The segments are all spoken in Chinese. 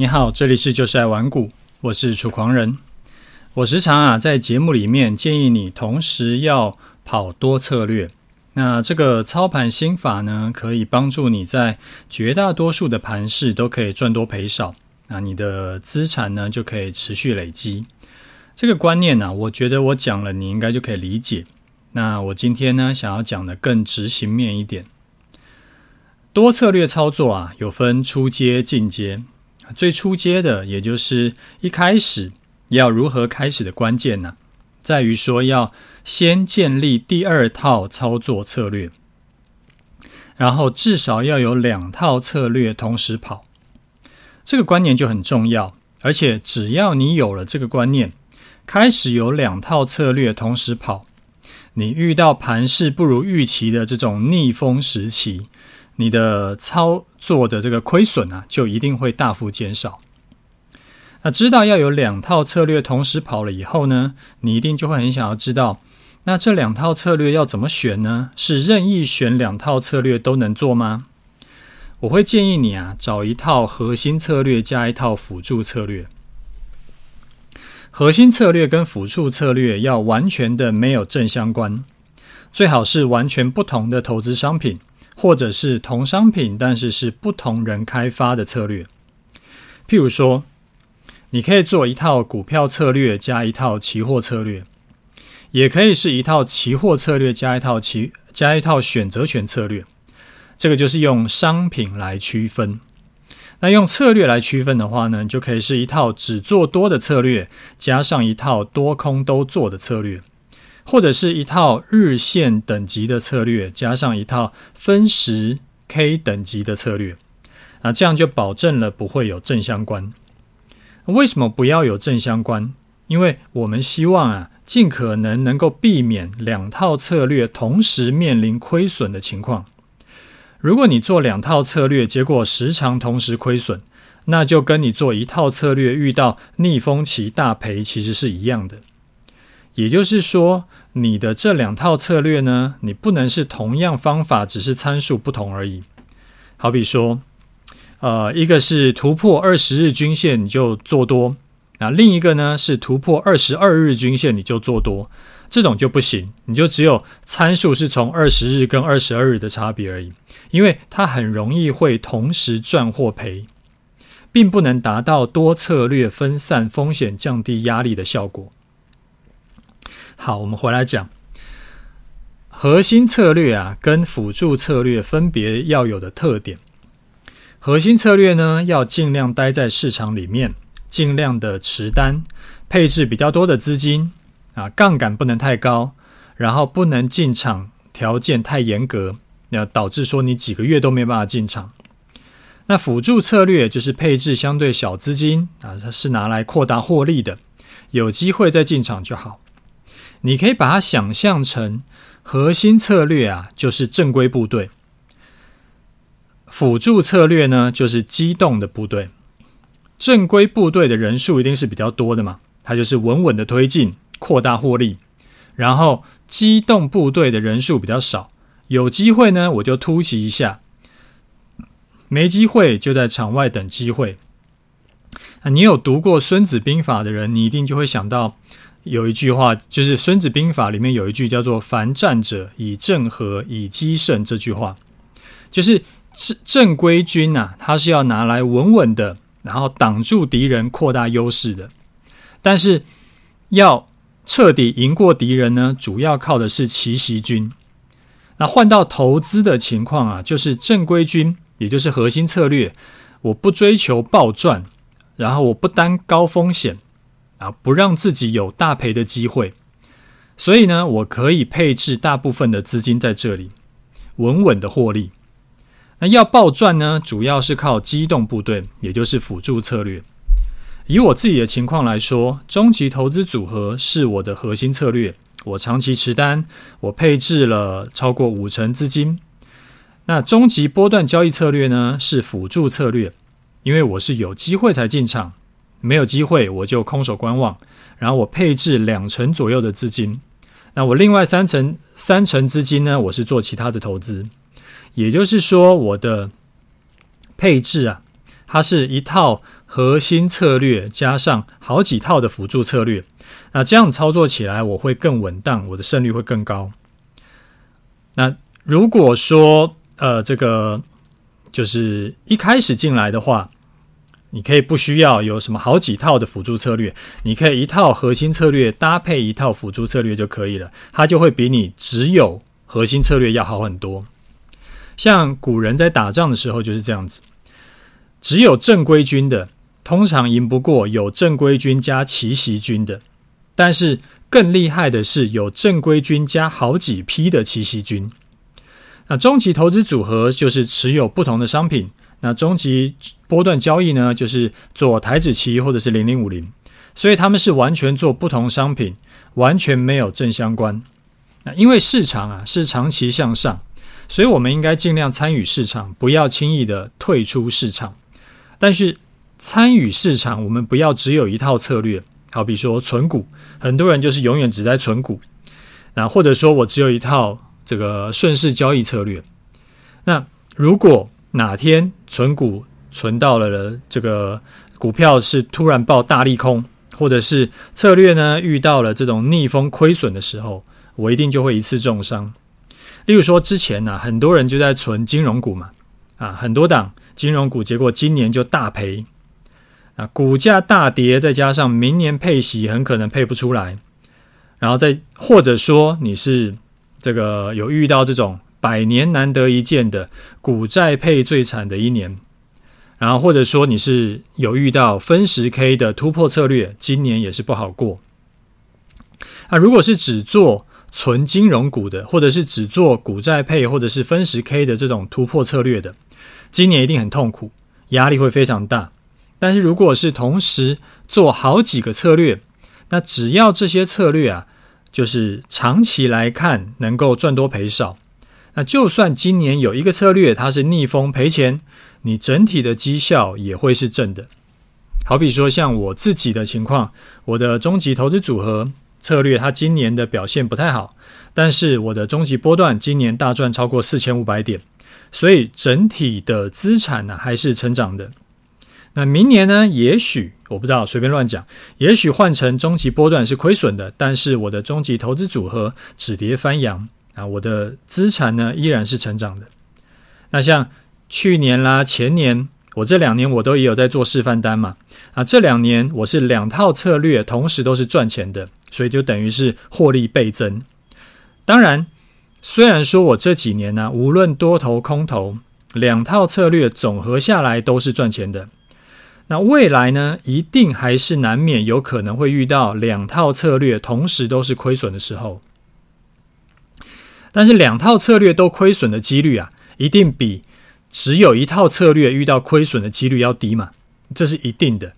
你好，这里是就是爱玩股，我是楚狂人。我时常啊在节目里面建议你同时要跑多策略。那这个操盘心法呢，可以帮助你在绝大多数的盘市都可以赚多赔少。那你的资产呢就可以持续累积。这个观念呢、我觉得我讲了，你应该就可以理解。那我今天呢，想要讲的更执行面一点。多策略操作啊，有分初阶、进阶。最初阶的，也就是一开始要如何开始的关键呢、在于说要先建立第二套操作策略，然后至少要有两套策略同时跑。这个观念就很重要，而且只要你有了这个观念，开始有两套策略同时跑，你遇到盘势不如预期的这种逆风时期，你的操作的这个亏损啊，就一定会大幅减少。那知道要有两套策略同时跑了以后呢，你一定就会很想要知道，那这两套策略要怎么选呢？是任意选两套策略都能做吗？我会建议你啊，找一套核心策略加一套辅助策略。核心策略跟辅助策略要完全的没有正相关，最好是完全不同的投资商品。或者是同商品，但是是不同人开发的策略。譬如说，你可以做一套股票策略加一套期货策略，也可以是一套期货策略加一套期加一套选择权策略。这个就是用商品来区分。那用策略来区分的话呢，就可以是一套只做多的策略，加上一套多空都做的策略。或者是一套日线等级的策略，加上一套分时 K 等级的策略，那这样就保证了不会有正相关。为什么不要有正相关？因为我们希望啊，尽可能能够避免两套策略同时面临亏损的情况。如果你做两套策略，结果时常同时亏损，那就跟你做一套策略遇到逆风期大赔其实是一样的。也就是说，你的这两套策略呢，你不能是同样方法，只是参数不同而已。好比说，呃，一个是突破二十日均线你就做多，那另一个呢是突破二十二日均线你就做多，这种就不行，你就只有参数是从二十日跟二十二日的差别而已，因为它很容易会同时赚或赔，并不能达到多策略分散风险、降低压力的效果。好，我们回来讲核心策略啊，跟辅助策略分别要有的特点。核心策略呢，要尽量待在市场里面，尽量的持单，配置比较多的资金啊，杠杆不能太高，然后不能进场条件太严格，要导致说你几个月都没办法进场。那辅助策略就是配置相对小资金啊，它是拿来扩大获利的，有机会再进场就好。你可以把它想象成核心策略啊，就是正规部队；辅助策略呢，就是机动的部队。正规部队的人数一定是比较多的嘛，它就是稳稳的推进，扩大获利。然后机动部队的人数比较少，有机会呢，我就突袭一下；没机会就在场外等机会。那你有读过《孙子兵法》的人，你一定就会想到。有一句话，就是《孙子兵法》里面有一句叫做“凡战者，以正合，以奇胜”。这句话就是正正规军呐、啊，它是要拿来稳稳的，然后挡住敌人，扩大优势的。但是要彻底赢过敌人呢，主要靠的是奇袭军。那换到投资的情况啊，就是正规军，也就是核心策略，我不追求暴赚，然后我不担高风险。啊，不让自己有大赔的机会，所以呢，我可以配置大部分的资金在这里，稳稳的获利。那要暴赚呢，主要是靠机动部队，也就是辅助策略。以我自己的情况来说，终极投资组合是我的核心策略，我长期持单，我配置了超过五成资金。那终极波段交易策略呢，是辅助策略，因为我是有机会才进场。没有机会，我就空手观望，然后我配置两成左右的资金。那我另外三成三成资金呢，我是做其他的投资。也就是说，我的配置啊，它是一套核心策略加上好几套的辅助策略。那这样操作起来，我会更稳当，我的胜率会更高。那如果说呃，这个就是一开始进来的话，你可以不需要有什么好几套的辅助策略，你可以一套核心策略搭配一套辅助策略就可以了，它就会比你只有核心策略要好很多。像古人在打仗的时候就是这样子，只有正规军的通常赢不过有正规军加奇袭军的，但是更厉害的是有正规军加好几批的奇袭军。那终极投资组合就是持有不同的商品。那终极波段交易呢，就是做台指期或者是零零五零，所以他们是完全做不同商品，完全没有正相关。那因为市场啊是长期向上，所以我们应该尽量参与市场，不要轻易的退出市场。但是参与市场，我们不要只有一套策略。好比说存股，很多人就是永远只在存股。那或者说我只有一套这个顺势交易策略。那如果哪天存股存到了这个股票是突然爆大利空，或者是策略呢遇到了这种逆风亏损的时候，我一定就会一次重伤。例如说之前呢、很多人就在存金融股嘛，啊，很多档金融股，结果今年就大赔，啊，股价大跌，再加上明年配息很可能配不出来，然后再或者说你是这个有遇到这种。百年难得一见的股债配最惨的一年，然后或者说你是有遇到分时 K 的突破策略，今年也是不好过。那如果是只做纯金融股的，或者是只做股债配或者是分时 K 的这种突破策略的，今年一定很痛苦，压力会非常大。但是如果是同时做好几个策略，那只要这些策略啊，就是长期来看能够赚多赔少。那就算今年有一个策略它是逆风赔钱，你整体的绩效也会是正的。好比说像我自己的情况，我的终极投资组合策略它今年的表现不太好，但是我的终极波段今年大赚超过四千五百点，所以整体的资产呢还是成长的。那明年呢，也许我不知道，随便乱讲，也许换成终极波段是亏损的，但是我的终极投资组合止跌翻扬。啊，我的资产呢依然是成长的。那像去年啦、前年，我这两年我都也有在做示范单嘛。啊，这两年我是两套策略同时都是赚钱的，所以就等于是获利倍增。当然，虽然说我这几年呢、无论多头空头，两套策略总和下来都是赚钱的。那未来呢，一定还是难免有可能会遇到两套策略同时都是亏损的时候。但是两套策略都亏损的几率啊，一定比只有一套策略遇到亏损的几率要低嘛，这是一定的。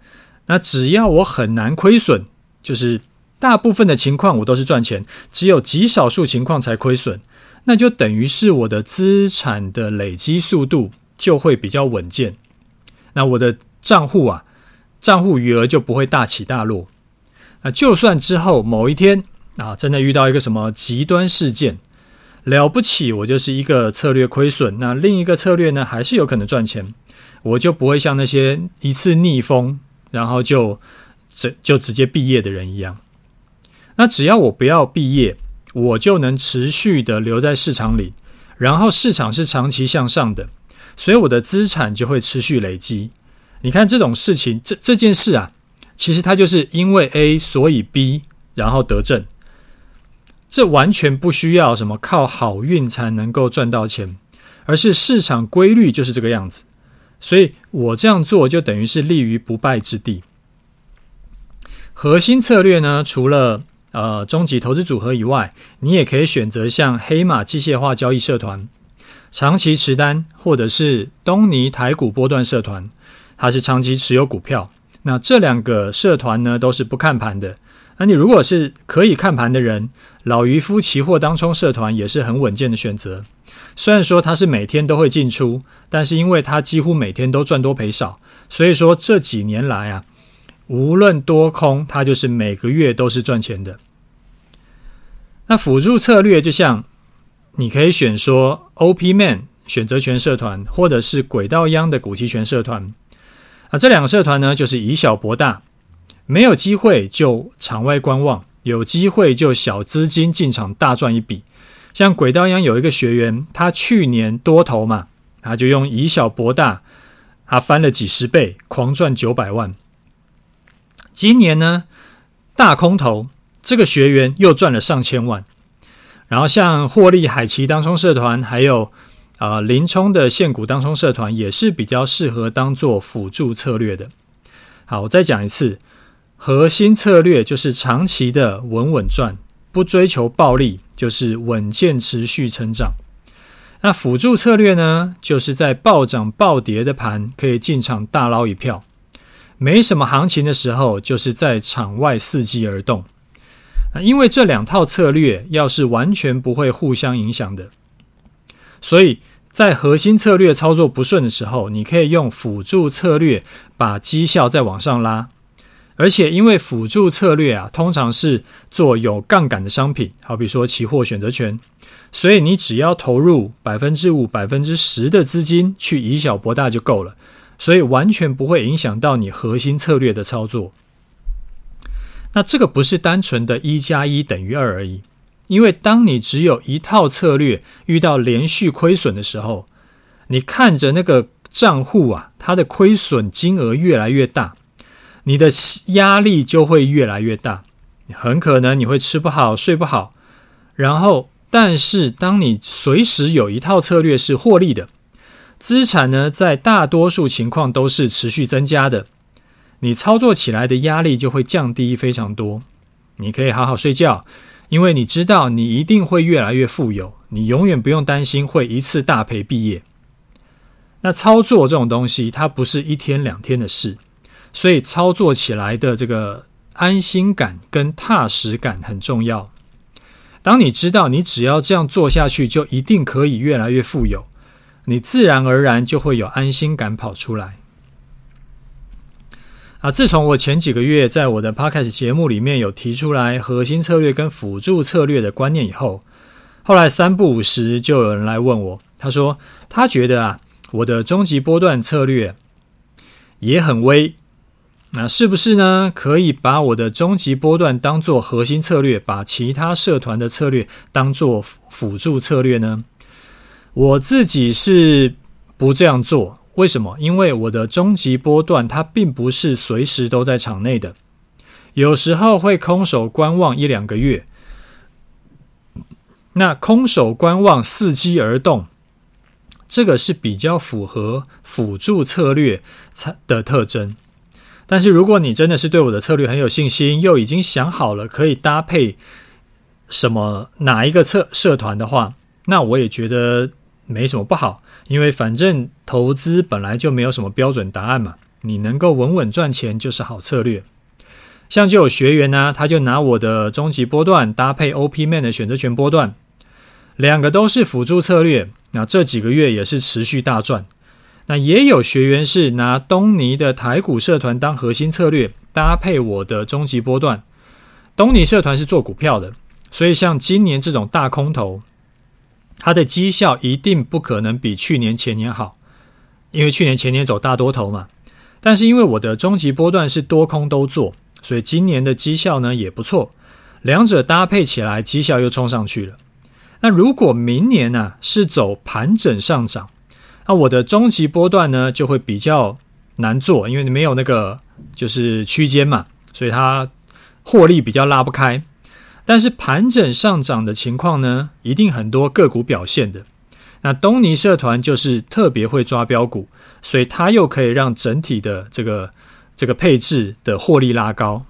那只要我很难亏损，就是大部分的情况我都是赚钱，只有极少数情况才亏损，那就等于是我的资产的累积速度就会比较稳健。那我的账户啊，账户余额就不会大起大落。那就算之后某一天啊，真的遇到一个什么极端事件。了不起，我就是一个策略亏损，那另一个策略呢，还是有可能赚钱，我就不会像那些一次逆风，然后就直就直接毕业的人一样。那只要我不要毕业，我就能持续的留在市场里，然后市场是长期向上的，所以我的资产就会持续累积。你看这种事情，这这件事啊，其实它就是因为 A 所以 B，然后得正。这完全不需要什么靠好运才能够赚到钱，而是市场规律就是这个样子。所以我这样做就等于是立于不败之地。核心策略呢，除了呃终极投资组合以外，你也可以选择像黑马机械化交易社团、长期持单，或者是东尼台股波段社团，它是长期持有股票。那这两个社团呢，都是不看盘的。那你如果是可以看盘的人，老渔夫期货当冲社团也是很稳健的选择。虽然说它是每天都会进出，但是因为它几乎每天都赚多赔少，所以说这几年来啊，无论多空，它就是每个月都是赚钱的。那辅助策略就像你可以选说 OP Man 选择权社团，或者是轨道央的股期权社团。啊，这两个社团呢，就是以小博大，没有机会就场外观望，有机会就小资金进场大赚一笔。像轨道一样有一个学员，他去年多头嘛，他就用以小博大，他翻了几十倍，狂赚九百万。今年呢，大空头，这个学员又赚了上千万。然后像获利海奇当冲社团，还有啊、林冲的现股当冲社团，也是比较适合当做辅助策略的。好，我再讲一次，核心策略就是长期的稳稳赚，不追求暴利，就是稳健持续成长。那辅助策略呢，就是在暴涨暴跌的盘可以进场大捞一票，没什么行情的时候，就是在场外伺机而动。那因为这两套策略要是完全不会互相影响的，所以在核心策略操作不顺的时候，你可以用辅助策略把绩效再往上拉。而且因为辅助策略啊，通常是做有杠杆的商品，好比说期货选择权，所以你只要投入百分之五、百分之十的资金去以小博大就够了，所以完全不会影响到你核心策略的操作。那这个不是单纯的一加一等于二而已，因为当你只有一套策略遇到连续亏损的时候，你看着那个账户啊，它的亏损金额越来越大，你的压力就会越来越大，很可能你会吃不好睡不好。然后，但是当你随时有一套策略是获利的，资产呢，在大多数情况都是持续增加的。你操作起来的压力就会降低非常多，你可以好好睡觉，因为你知道你一定会越来越富有，你永远不用担心会一次大赔毕业。那操作这种东西，它不是一天两天的事，所以操作起来的这个安心感跟踏实感很重要。当你知道你只要这样做下去，就一定可以越来越富有，你自然而然就会有安心感跑出来。啊！自从我前几个月在我的 Podcast 节目里面有提出来核心策略跟辅助策略的观念以后，后来三不五时就有人来问我，他说他觉得啊，我的终极波段策略也很微，那是不是呢？可以把我的终极波段当做核心策略，把其他社团的策略当做辅助策略呢？我自己是不这样做。为什么？因为我的终极波段它并不是随时都在场内的，有时候会空手观望一两个月。那空手观望、伺机而动，这个是比较符合辅助策略才的特征。但是如果你真的是对我的策略很有信心，又已经想好了可以搭配什么哪一个策社团的话，那我也觉得没什么不好。因为反正投资本来就没有什么标准答案嘛，你能够稳稳赚钱就是好策略。像就有学员呢、他就拿我的终极波段搭配 OPMan 的选择权波段，两个都是辅助策略。那这几个月也是持续大赚。那也有学员是拿东尼的台股社团当核心策略，搭配我的终极波段。东尼社团是做股票的，所以像今年这种大空头。它的绩效一定不可能比去年前年好，因为去年前年走大多头嘛。但是因为我的终极波段是多空都做，所以今年的绩效呢也不错。两者搭配起来，绩效又冲上去了。那如果明年呢、是走盘整上涨，那我的终极波段呢就会比较难做，因为你没有那个就是区间嘛，所以它获利比较拉不开。但是盘整上涨的情况呢，一定很多个股表现的。那东尼社团就是特别会抓标股，所以它又可以让整体的这个这个配置的获利拉高。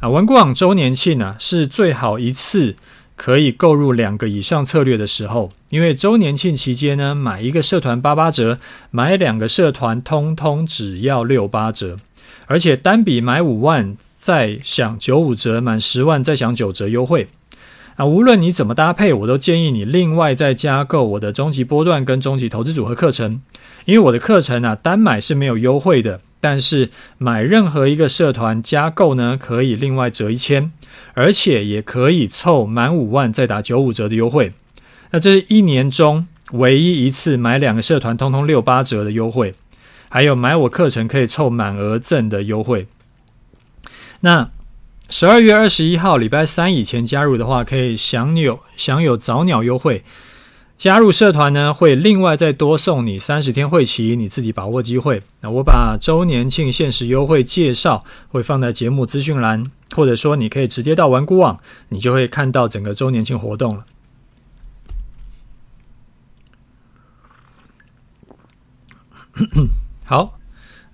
啊，玩股网周年庆啊，是最好一次可以购入两个以上策略的时候，因为周年庆期间呢，买一个社团八八折，买两个社团通通只要六八折，而且单笔买五万。再享九五折，满十万再享九折优惠。啊，无论你怎么搭配，我都建议你另外再加购我的终极波段跟终极投资组合课程，因为我的课程啊，单买是没有优惠的，但是买任何一个社团加购呢，可以另外折一千，而且也可以凑满五万再打九五折的优惠。那这是一年中唯一一次买两个社团通通六八折的优惠。还有买我课程可以凑满额赠的优惠。那十二月二十一号礼拜三以前加入的话，可以享有享有早鸟优惠。加入社团呢，会另外再多送你三十天会期，你自己把握机会。那我把周年庆限时优惠介绍会放在节目资讯栏，或者说你可以直接到玩股网，你就会看到整个周年庆活动了。好，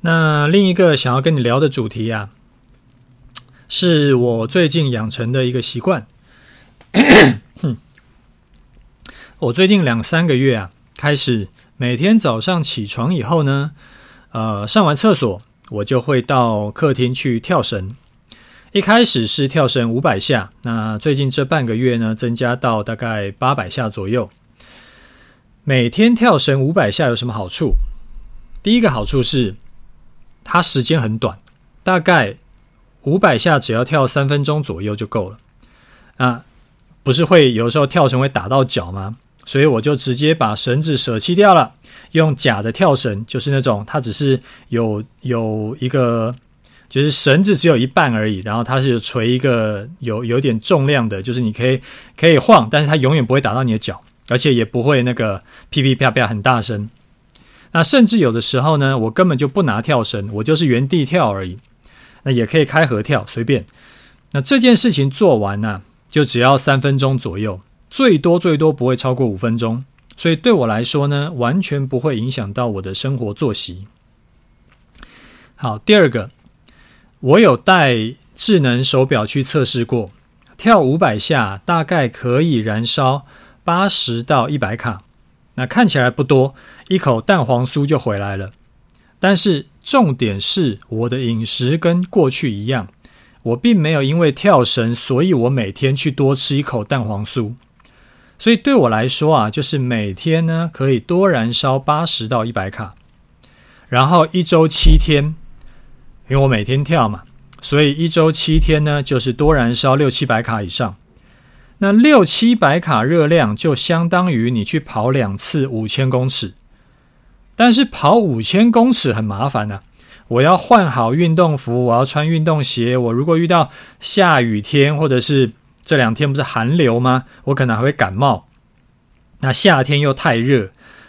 那另一个想要跟你聊的主题啊，是我最近养成的一个习惯。我最近两三个月啊，开始每天早上起床以后呢，呃，上完厕所，我就会到客厅去跳绳。一开始是跳绳五百下，那最近这半个月呢，增加到大概八百下左右。每天跳绳五百下有什么好处？第一个好处是，它时间很短，大概五百下只要跳三分钟左右就够了。啊，不是会有时候跳绳会打到脚吗？所以我就直接把绳子舍弃掉了，用假的跳绳，就是那种它只是有有一个，就是绳子只有一半而已，然后它是垂一个有有点重量的，就是你可以可以晃，但是它永远不会打到你的脚，而且也不会那个噼噼啪啪很大声。那甚至有的时候呢，我根本就不拿跳绳，我就是原地跳而已。那也可以开合跳，随便。那这件事情做完呢，就只要三分钟左右。最多最多不会超过五分钟，所以对我来说呢，完全不会影响到我的生活作息。好，第二个，我有带智能手表去测试过，跳五百下大概可以燃烧八十到一百卡，那看起来不多，一口蛋黄酥就回来了。但是重点是我的饮食跟过去一样，我并没有因为跳绳，所以我每天去多吃一口蛋黄酥。所以对我来说啊，就是每天呢可以多燃烧八十到一百卡，然后一周七天，因为我每天跳嘛，所以一周七天呢就是多燃烧六七百卡以上。那六七百卡热量就相当于你去跑两次五千公尺，但是跑五千公尺很麻烦啊，我要换好运动服，我要穿运动鞋，我如果遇到下雨天或者是。这两天不是寒流吗？我可能还会感冒。那夏天又太热，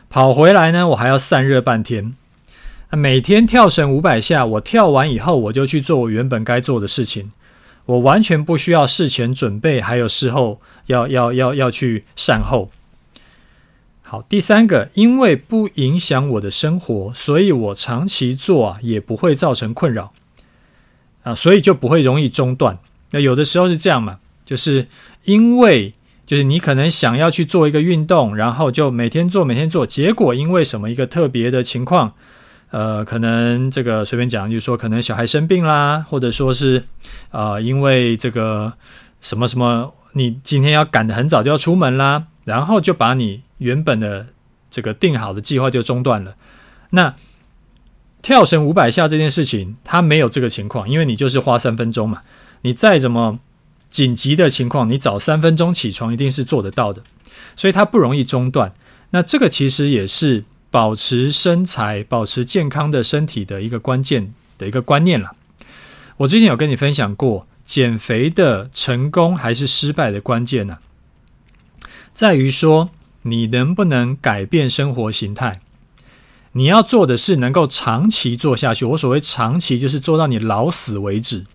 跑回来呢，我还要散热半天。每天跳绳五百下，我跳完以后，我就去做我原本该做的事情。我完全不需要事前准备，还有事后要要要要去善后。好，第三个，因为不影响我的生活，所以我长期做啊，也不会造成困扰啊，所以就不会容易中断。那有的时候是这样嘛。就是因为，就是你可能想要去做一个运动，然后就每天做，每天做，结果因为什么一个特别的情况，呃，可能这个随便讲，就是说可能小孩生病啦，或者说是，呃，因为这个什么什么，你今天要赶得很早就要出门啦，然后就把你原本的这个定好的计划就中断了。那跳绳五百下这件事情，它没有这个情况，因为你就是花三分钟嘛，你再怎么。紧急的情况，你早三分钟起床一定是做得到的，所以它不容易中断。那这个其实也是保持身材、保持健康的身体的一个关键的一个观念了。我之前有跟你分享过，减肥的成功还是失败的关键呢，在于说你能不能改变生活形态。你要做的是能够长期做下去。我所谓长期，就是做到你老死为止。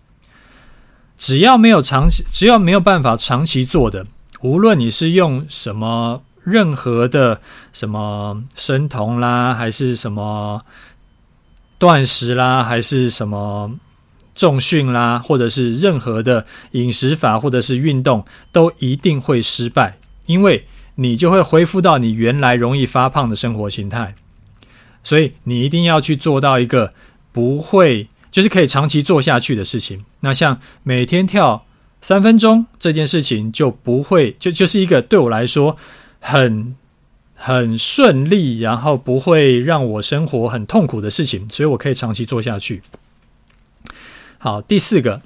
只要没有长期，只要没有办法长期做的，无论你是用什么任何的什么生酮啦，还是什么断食啦，还是什么重训啦，或者是任何的饮食法，或者是运动，都一定会失败，因为你就会恢复到你原来容易发胖的生活形态。所以你一定要去做到一个不会。就是可以长期做下去的事情。那像每天跳三分钟这件事情，就不会就就是一个对我来说很很顺利，然后不会让我生活很痛苦的事情，所以我可以长期做下去。好，第四个，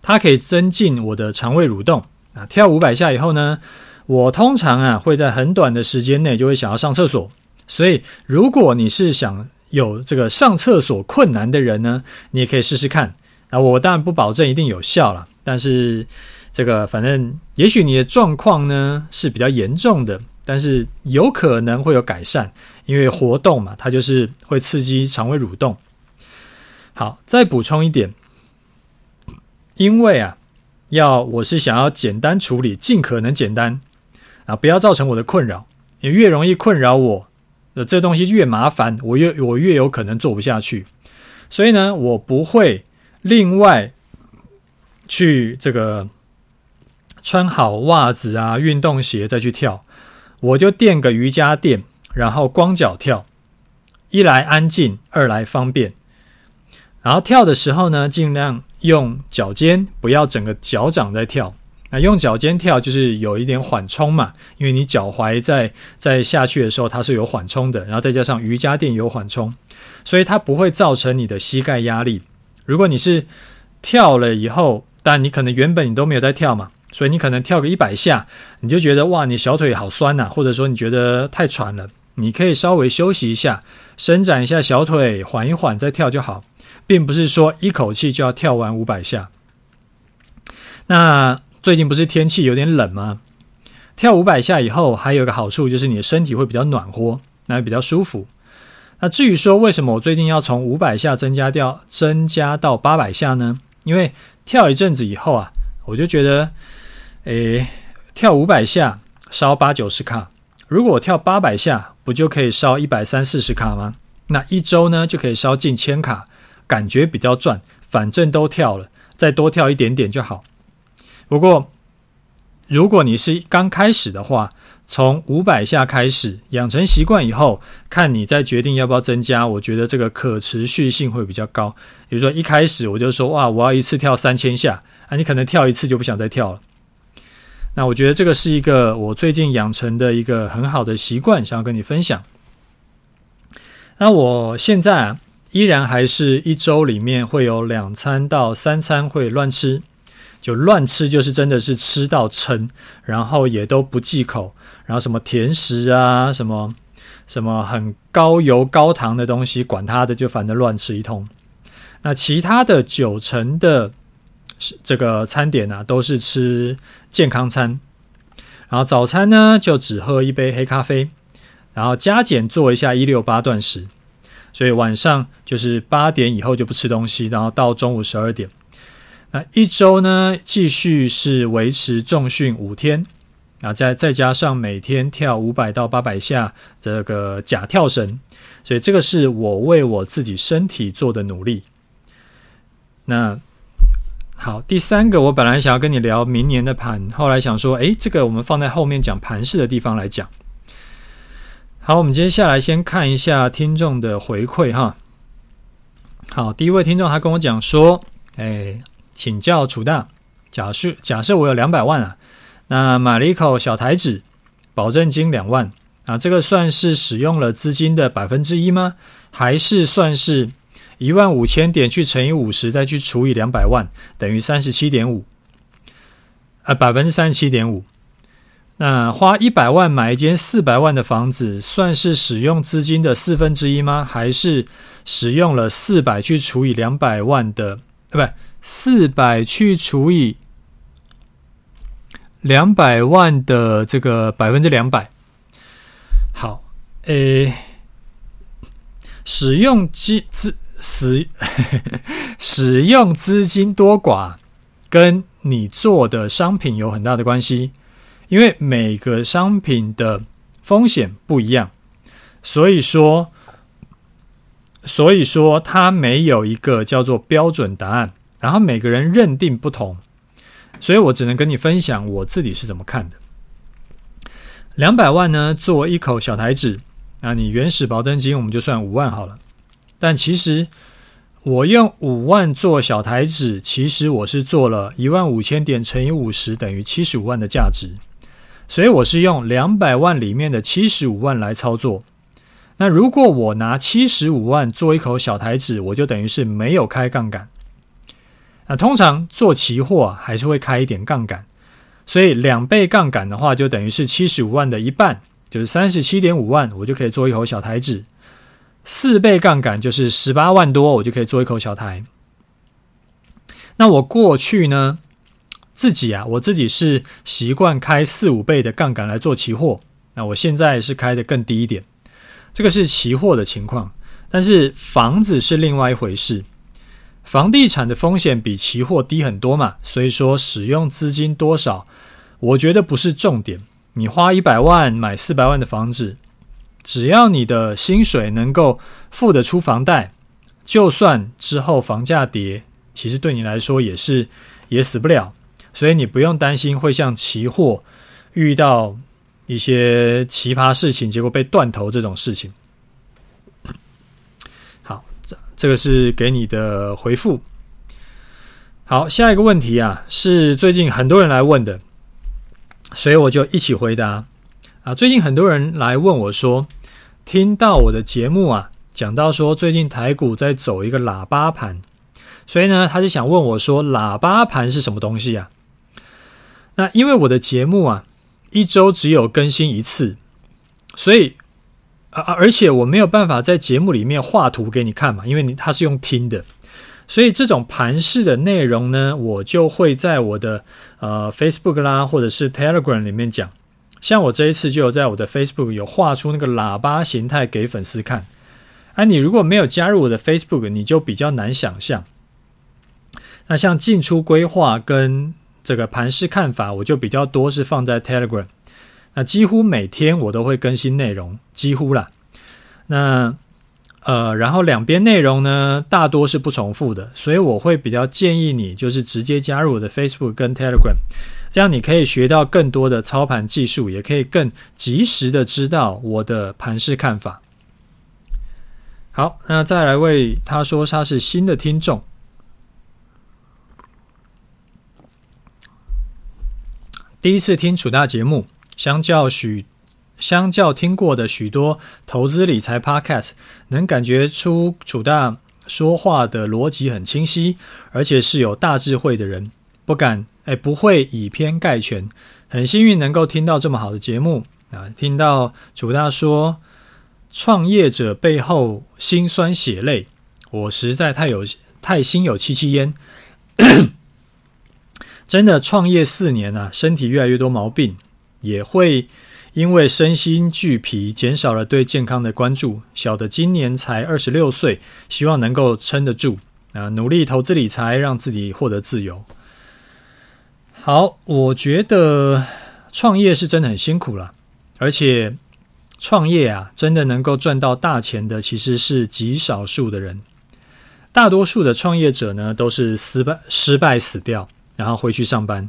它可以增进我的肠胃蠕动。啊，跳五百下以后呢，我通常啊会在很短的时间内就会想要上厕所。所以如果你是想有这个上厕所困难的人呢，你也可以试试看。啊，我当然不保证一定有效了，但是这个反正也许你的状况呢是比较严重的，但是有可能会有改善，因为活动嘛，它就是会刺激肠胃蠕动。好，再补充一点，因为啊，要我是想要简单处理，尽可能简单啊，不要造成我的困扰，你越容易困扰我，呃，这东西越麻烦，我越我越有可能做不下去，所以呢，我不会。另外，去这个穿好袜子啊，运动鞋再去跳，我就垫个瑜伽垫，然后光脚跳，一来安静，二来方便。然后跳的时候呢，尽量用脚尖，不要整个脚掌在跳。那用脚尖跳就是有一点缓冲嘛，因为你脚踝在在下去的时候它是有缓冲的，然后再加上瑜伽垫有缓冲，所以它不会造成你的膝盖压力。如果你是跳了以后，但你可能原本你都没有在跳嘛，所以你可能跳个一百下，你就觉得哇，你小腿好酸呐，或者说你觉得太喘了，你可以稍微休息一下，伸展一下小腿，缓一缓再跳就好，并不是说一口气就要跳完五百下。那最近不是天气有点冷吗？跳五百下以后，还有一个好处就是你的身体会比较暖和，那比较舒服。那至于说为什么我最近要从五百下增加掉增加到八百下呢？因为跳一阵子以后啊，我就觉得，诶，跳五百下烧八九十卡，如果我跳八百下，不就可以烧一百三四十卡吗？那一周呢就可以烧近千卡，感觉比较赚，反正都跳了，再多跳一点点就好。不过，如果你是刚开始的话，从五百下开始养成习惯以后，看你再决定要不要增加。我觉得这个可持续性会比较高。比如说一开始我就说哇，我要一次跳三千下啊，你可能跳一次就不想再跳了。那我觉得这个是一个我最近养成的一个很好的习惯，想要跟你分享。那我现在啊，依然还是一周里面会有两餐到三餐会乱吃。就乱吃，就是真的是吃到撑，然后也都不忌口，然后什么甜食啊，什么什么很高油高糖的东西，管他的，就反正乱吃一通。那其他的九成的这个餐点呢、都是吃健康餐。然后早餐呢，就只喝一杯黑咖啡，然后加减做一下一六八断食。所以晚上就是八点以后就不吃东西，然后到中午十二点。那一周呢，继续是维持重训五天，然后再再加上每天跳五百到八百下这个假跳绳，所以这个是我为我自己身体做的努力。那好，第三个我本来想要跟你聊明年的盘，后来想说，诶，这个我们放在后面讲盘势的地方来讲。好，我们接下来先看一下听众的回馈哈。好，第一位听众他跟我讲说，诶。请教楚大，假设假设我有两百万啊，那买了一口小台纸，保证金两万啊，这个算是使用了资金的百分之一吗？还是算是一万五千点去乘以五十，再去除以两百万，等于三十七点五啊，百分之三十七点五。那花一百万买一间四百万的房子，算是使用资金的四分之一吗？还是使用了四百去除以两百万的？啊，不。四百去除以两百万的这个百分之两百，好，诶，使用资资使 使用资金多寡，跟你做的商品有很大的关系，因为每个商品的风险不一样，所以说，所以说它没有一个叫做标准答案。然后每个人认定不同，所以我只能跟你分享我自己是怎么看的。两百万呢，做一口小台纸，那你原始保证金我们就算五万好了。但其实我用五万做小台纸，其实我是做了一万五千点乘以五十等于七十五万的价值，所以我是用两百万里面的七十五万来操作。那如果我拿七十五万做一口小台纸，我就等于是没有开杠杆。那通常做期货还是会开一点杠杆，所以两倍杠杆的话，就等于是七十五万的一半，就是三十七点五万，我就可以做一口小台纸。四倍杠杆就是十八万多，我就可以做一口小台。那我过去呢，自己啊，我自己是习惯开四五倍的杠杆来做期货。那我现在是开的更低一点，这个是期货的情况。但是房子是另外一回事，房地产的风险比期货低很多嘛，所以说使用资金多少，我觉得不是重点。你花一百万买四百万的房子，只要你的薪水能够付得出房贷，就算之后房价跌，其实对你来说也是也死不了，所以你不用担心会像期货遇到一些奇葩事情，结果被断头这种事情。好，这这个是给你的回复。好，下一个问题啊，是最近很多人来问的，所以我就一起回答啊。最近很多人来问我说，听到我的节目啊，讲到说最近台股在走一个喇叭盘，所以呢，他就想问我说，喇叭盘是什么东西啊？那因为我的节目啊，一周只有更新一次，所以。啊，而且我没有办法在节目里面画图给你看嘛，因为你它是用听的，所以这种盘式的内容呢，我就会在我的呃 Facebook 啦，或者是 Telegram 里面讲。像我这一次就有在我的 Facebook 有画出那个喇叭形态给粉丝看。啊，你如果没有加入我的 Facebook，你就比较难想象。那像进出规划跟这个盘势看法，我就比较多是放在 Telegram。那几乎每天我都会更新内容，几乎啦。那呃，然后两边内容呢，大多是不重复的，所以我会比较建议你就是直接加入我的 Facebook 跟 Telegram，这样你可以学到更多的操盘技术，也可以更及时的知道我的盘势看法。好，那再来为他说他是新的听众，第一次听楚大节目。相较许，相较听过的许多投资理财 Podcast，能感觉出楚大说话的逻辑很清晰，而且是有大智慧的人，不敢哎不会以偏概全。很幸运能够听到这么好的节目啊！听到楚大说创业者背后辛酸血泪，我实在太有太心有戚戚焉。真的创业四年啊，身体越来越多毛病。也会因为身心俱疲，减少了对健康的关注。小的今年才二十六岁，希望能够撑得住啊！努力投资理财，让自己获得自由。好，我觉得创业是真的很辛苦了，而且创业啊，真的能够赚到大钱的，其实是极少数的人。大多数的创业者呢，都是失败失败死掉，然后回去上班，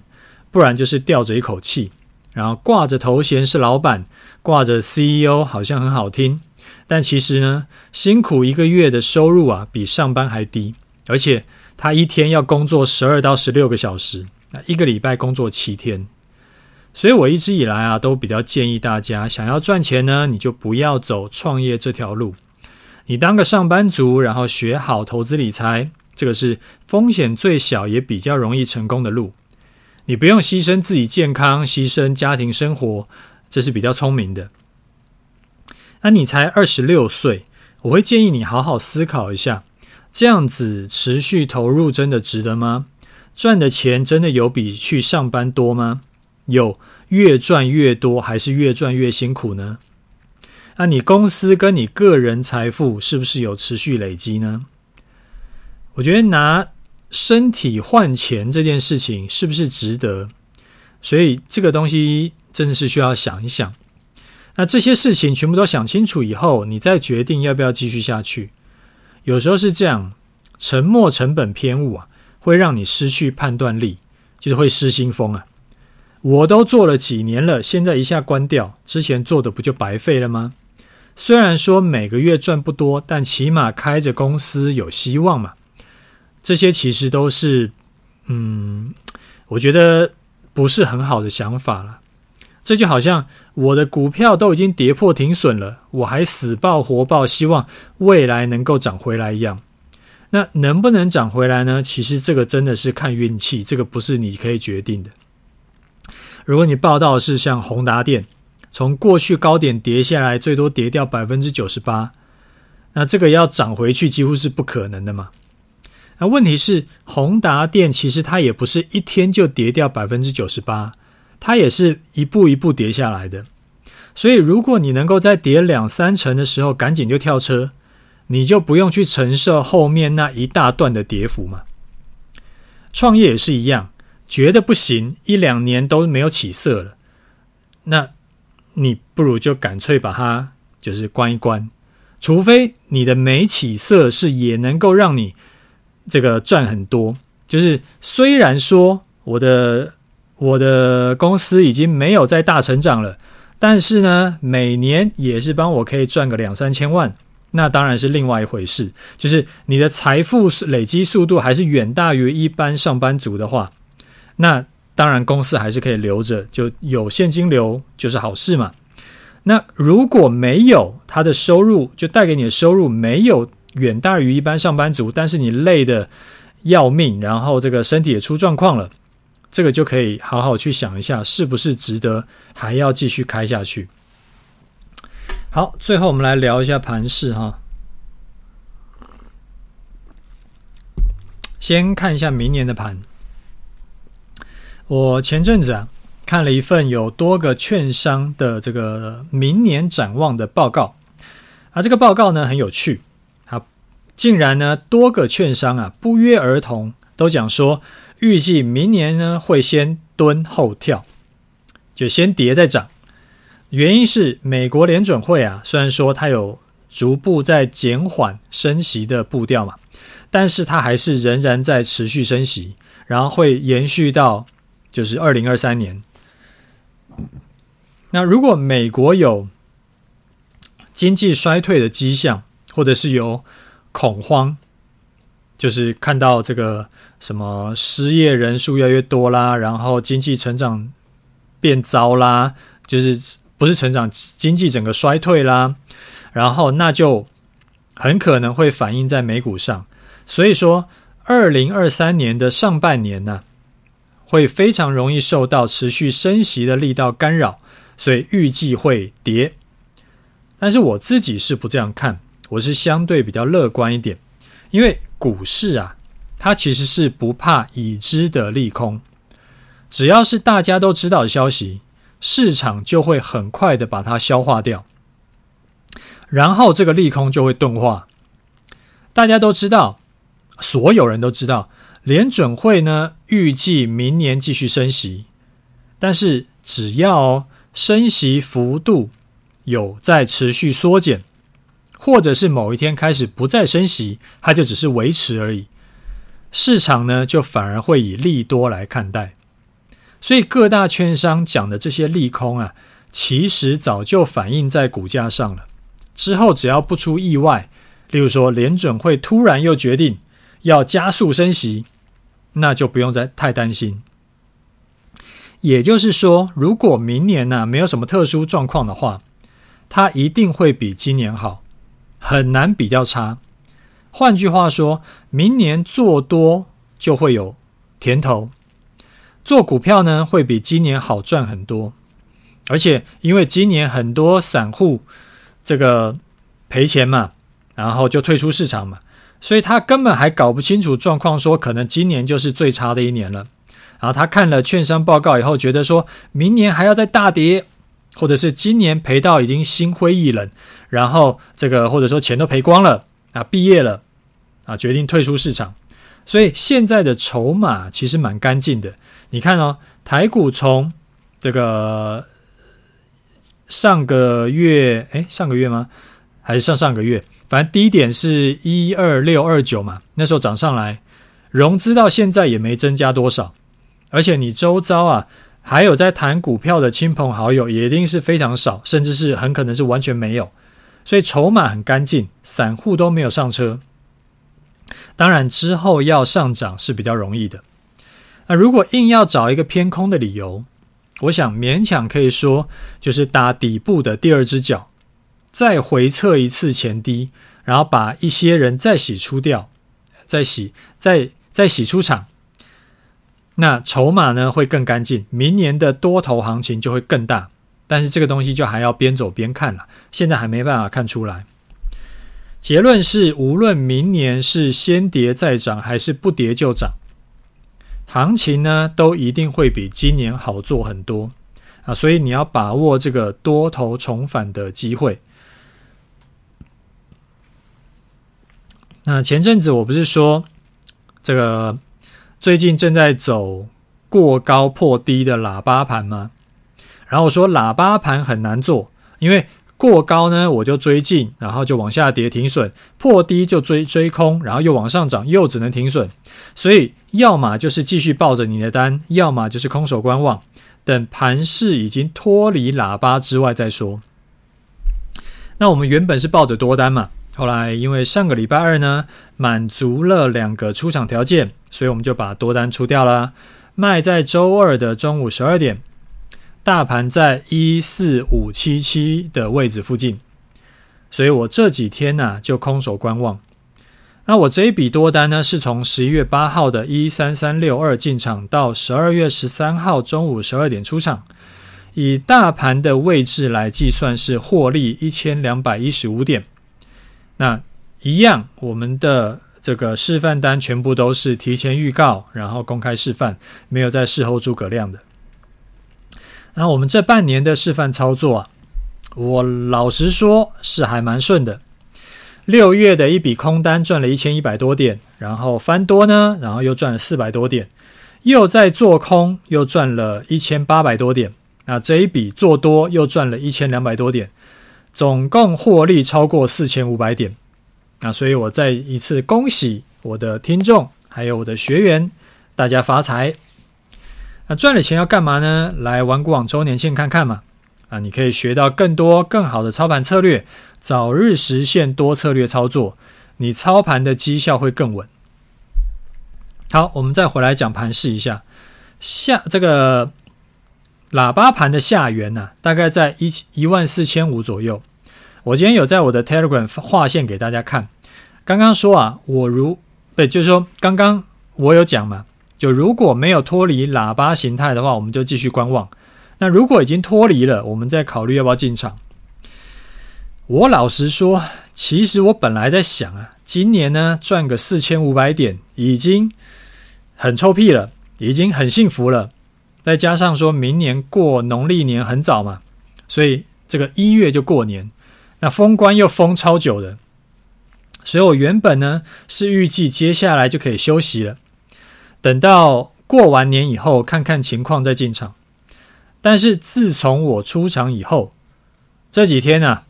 不然就是吊着一口气。然后挂着头衔是老板，挂着 CEO 好像很好听，但其实呢，辛苦一个月的收入啊，比上班还低，而且他一天要工作十二到十六个小时，一个礼拜工作七天。所以我一直以来啊，都比较建议大家，想要赚钱呢，你就不要走创业这条路，你当个上班族，然后学好投资理财，这个是风险最小也比较容易成功的路。你不用牺牲自己健康，牺牲家庭生活，这是比较聪明的。那你才二十六岁，我会建议你好好思考一下，这样子持续投入真的值得吗？赚的钱真的有比去上班多吗？有越赚越多，还是越赚越辛苦呢？那你公司跟你个人财富是不是有持续累积呢？我觉得拿。身体换钱这件事情是不是值得？所以这个东西真的是需要想一想。那这些事情全部都想清楚以后，你再决定要不要继续下去。有时候是这样，沉没成本偏误啊，会让你失去判断力，就是会失心疯啊。我都做了几年了，现在一下关掉，之前做的不就白费了吗？虽然说每个月赚不多，但起码开着公司有希望嘛。这些其实都是，嗯，我觉得不是很好的想法了。这就好像我的股票都已经跌破停损了，我还死抱活抱，希望未来能够涨回来一样。那能不能涨回来呢？其实这个真的是看运气，这个不是你可以决定的。如果你报道是像宏达电，从过去高点跌下来，最多跌掉百分之九十八。那这个要涨回去几乎是不可能的嘛。那问题是，宏达电其实它也不是一天就跌掉百分之九十八，它也是一步一步跌下来的。所以，如果你能够在跌两三成的时候赶紧就跳车，你就不用去承受后面那一大段的跌幅嘛。创业也是一样，觉得不行，一两年都没有起色了，那你不如就干脆把它就是关一关，除非你的没起色是也能够让你这个赚很多。就是虽然说我的我的公司已经没有再大成长了。但是呢，每年也是帮我可以赚个两三千万，那当然是另外一回事。就是你的财富累积速度还是远大于一般上班族的话，那当然公司还是可以留着，就有现金流就是好事嘛。那如果没有他的收入，就带给你的收入没有远大于一般上班族，但是你累得要命，然后这个身体也出状况了。这个就可以好好去想一下，是不是值得还要继续开下去？好，最后我们来聊一下盘势哈。先看一下明年的盘。我前阵子啊看了一份有多个券商的这个明年展望的报告，啊，这个报告呢很有趣，啊，竟然呢多个券商啊不约而同都讲说。预计明年呢会先蹲后跳，就先跌再涨。原因是美国联准会啊，虽然说它有逐步在减缓升息的步调嘛，但是它还是仍然在持续升息，然后会延续到就是二零二三年。那如果美国有经济衰退的迹象，或者是有恐慌，就是看到这个什么失业人数越来越多啦，然后经济成长变糟啦，就是不是成长，经济整个衰退啦，然后那就很可能会反映在美股上。所以说，二零二三年的上半年呢，会非常容易受到持续升息的力道干扰，所以预计会跌。但是我自己是不这样看，我是相对比较乐观一点，因为。股市啊，它其实是不怕已知的利空，只要是大家都知道的消息，市场就会很快的把它消化掉，然后这个利空就会钝化。大家都知道，所有人都知道，联准会呢预计明年继续升息，但是只要升息幅度有在持续缩减。或者是某一天开始不再升息，它就只是维持而已。市场呢，就反而会以利多来看待。所以各大券商讲的这些利空啊，其实早就反映在股价上了。之后只要不出意外，例如说联准会突然又决定要加速升息，那就不用再太担心。也就是说，如果明年呢，没有什么特殊状况的话，它一定会比今年好。很难比较差。换句话说，明年做多就会有甜头，做股票呢会比今年好赚很多。而且因为今年很多散户这个赔钱嘛，然后就退出市场嘛，所以他根本还搞不清楚状况，说可能今年就是最差的一年了。然后他看了券商报告以后，觉得说明年还要再大跌。或者是今年赔到已经心灰意冷，然后这个或者说钱都赔光了啊，毕业了啊，决定退出市场。所以现在的筹码其实蛮干净的。你看哦，台股从这个上个月，诶，上个月吗？还是上上个月？反正低点是一二六二九嘛，那时候涨上来，融资到现在也没增加多少，而且你周遭啊。还有在谈股票的亲朋好友也一定是非常少，甚至是很可能是完全没有，所以筹码很干净，散户都没有上车。当然之后要上涨是比较容易的。那如果硬要找一个偏空的理由，我想勉强可以说就是打底部的第二只脚，再回测一次前低，然后把一些人再洗出掉，再洗再再洗出场。那筹码呢会更干净，明年的多头行情就会更大，但是这个东西就还要边走边看了，现在还没办法看出来。结论是，无论明年是先跌再涨，还是不跌就涨，行情呢都一定会比今年好做很多啊！所以你要把握这个多头重返的机会。那前阵子我不是说这个最近正在走过高破低的喇叭盘吗？然后我说喇叭盘很难做，因为过高呢我就追进，然后就往下跌停损；破低就追追空，然后又往上涨，又只能停损。所以要么就是继续抱着你的单，要么就是空手观望，等盘势已经脱离喇叭之外再说。那我们原本是抱着多单嘛。后来因为上个礼拜二呢，满足了两个出场条件，所以我们就把多单出掉了，卖在周二的中午十二点，大盘在一四五七七的位置附近，所以我这几天呢、就空手观望。那我这一笔多单呢，是从十一月八号的一三三六二进场，到十二月十三号中午十二点出场，以大盘的位置来计算是获利一千两百一十五点。那一样，我们的这个示范单全部都是提前预告，然后公开示范，没有在事后诸葛亮的。那我们这半年的示范操作啊，我老实说是还蛮顺的。六月的一笔空单赚了一千一百多点，然后翻多呢，然后又赚了四百多点，又在做空，又赚了一千八百多点。那这一笔做多又赚了一千两百多点。总共获利超过四千五百点，那，所以我再一次恭喜我的听众，还有我的学员，大家发财。那赚了钱要干嘛呢？来玩股网周年庆看看嘛，啊，你可以学到更多更好的操盘策略，早日实现多策略操作，你操盘的绩效会更稳。好，我们再回来讲盘试一下，下这个。喇叭盘的下缘呢、啊，大概在一一万四千五左右。我今天有在我的 Telegram 画线给大家看。刚刚说啊，我如对，就是说刚刚我有讲嘛，就如果没有脱离喇叭形态的话，我们就继续观望。那如果已经脱离了，我们再考虑要不要进场。我老实说，其实我本来在想啊，今年呢赚个四千五百点已经很臭屁了，已经很幸福了。再加上说明年过农历年很早嘛，所以这个一月就过年，那封关又封超久的，所以我原本呢是预计接下来就可以休息了，等到过完年以后看看情况再进场。但是自从我出场以后，这几天呢、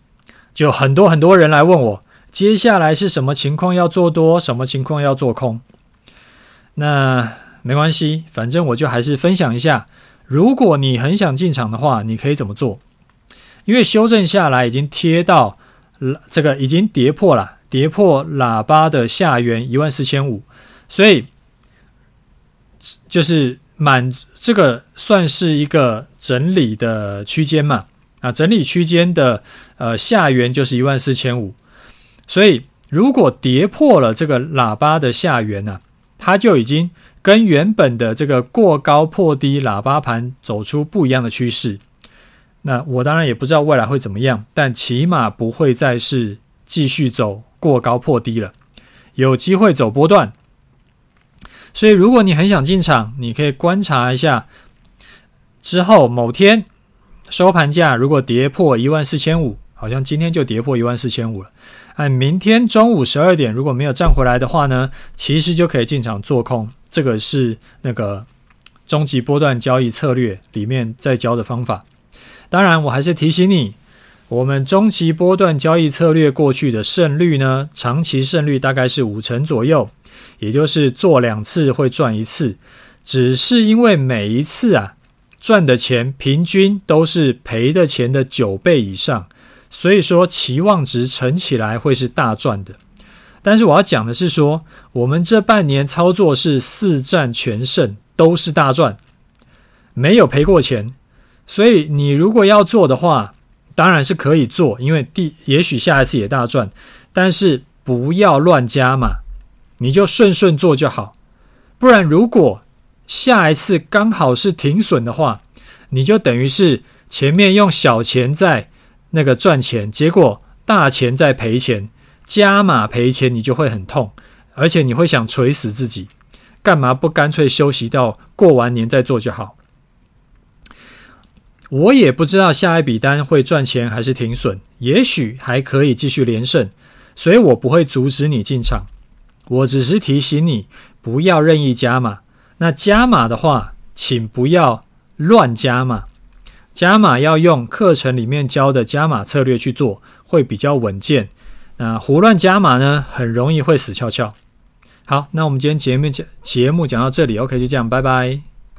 就很多很多人来问我，接下来是什么情况要做多，什么情况要做空，那。没关系，反正我就还是分享一下。如果你很想进场的话，你可以怎么做？因为修正下来已经贴到这个已经跌破了，跌破喇叭的下缘一万四千五，所以就是满这个算是一个整理的区间嘛。啊，整理区间的呃下缘就是一万四千五，所以如果跌破了这个喇叭的下缘呢、啊，它就已经。跟原本的这个过高破低喇叭盘走出不一样的趋势，那我当然也不知道未来会怎么样，但起码不会再是继续走过高破低了，有机会走波段。所以如果你很想进场，你可以观察一下之后某天收盘价如果跌破一万四千五，好像今天就跌破一万四千五了。按明天中午十二点如果没有站回来的话呢，其实就可以进场做空。这个是那个终极波段交易策略里面在教的方法。当然，我还是提醒你，我们终极波段交易策略过去的胜率呢，长期胜率大概是五成左右，也就是做两次会赚一次。只是因为每一次啊赚的钱平均都是赔的钱的九倍以上，所以说期望值乘起来会是大赚的。但是我要讲的是说，我们这半年操作是四战全胜，都是大赚，没有赔过钱。所以你如果要做的话，当然是可以做，因为第也许下一次也大赚，但是不要乱加码，你就顺顺做就好。不然如果下一次刚好是停损的话，你就等于是前面用小钱在那个赚钱，结果大钱在赔钱。加码赔钱，你就会很痛，而且你会想锤死自己，干嘛不干脆休息到过完年再做就好？我也不知道下一笔单会赚钱还是停损，也许还可以继续连胜，所以我不会阻止你进场，我只是提醒你不要任意加码。那加码的话，请不要乱加码，加码要用课程里面教的加码策略去做，会比较稳健。那胡乱加码呢，很容易会死翘翘。好，那我们今天节目讲节目讲到这里，OK，就这样，拜拜。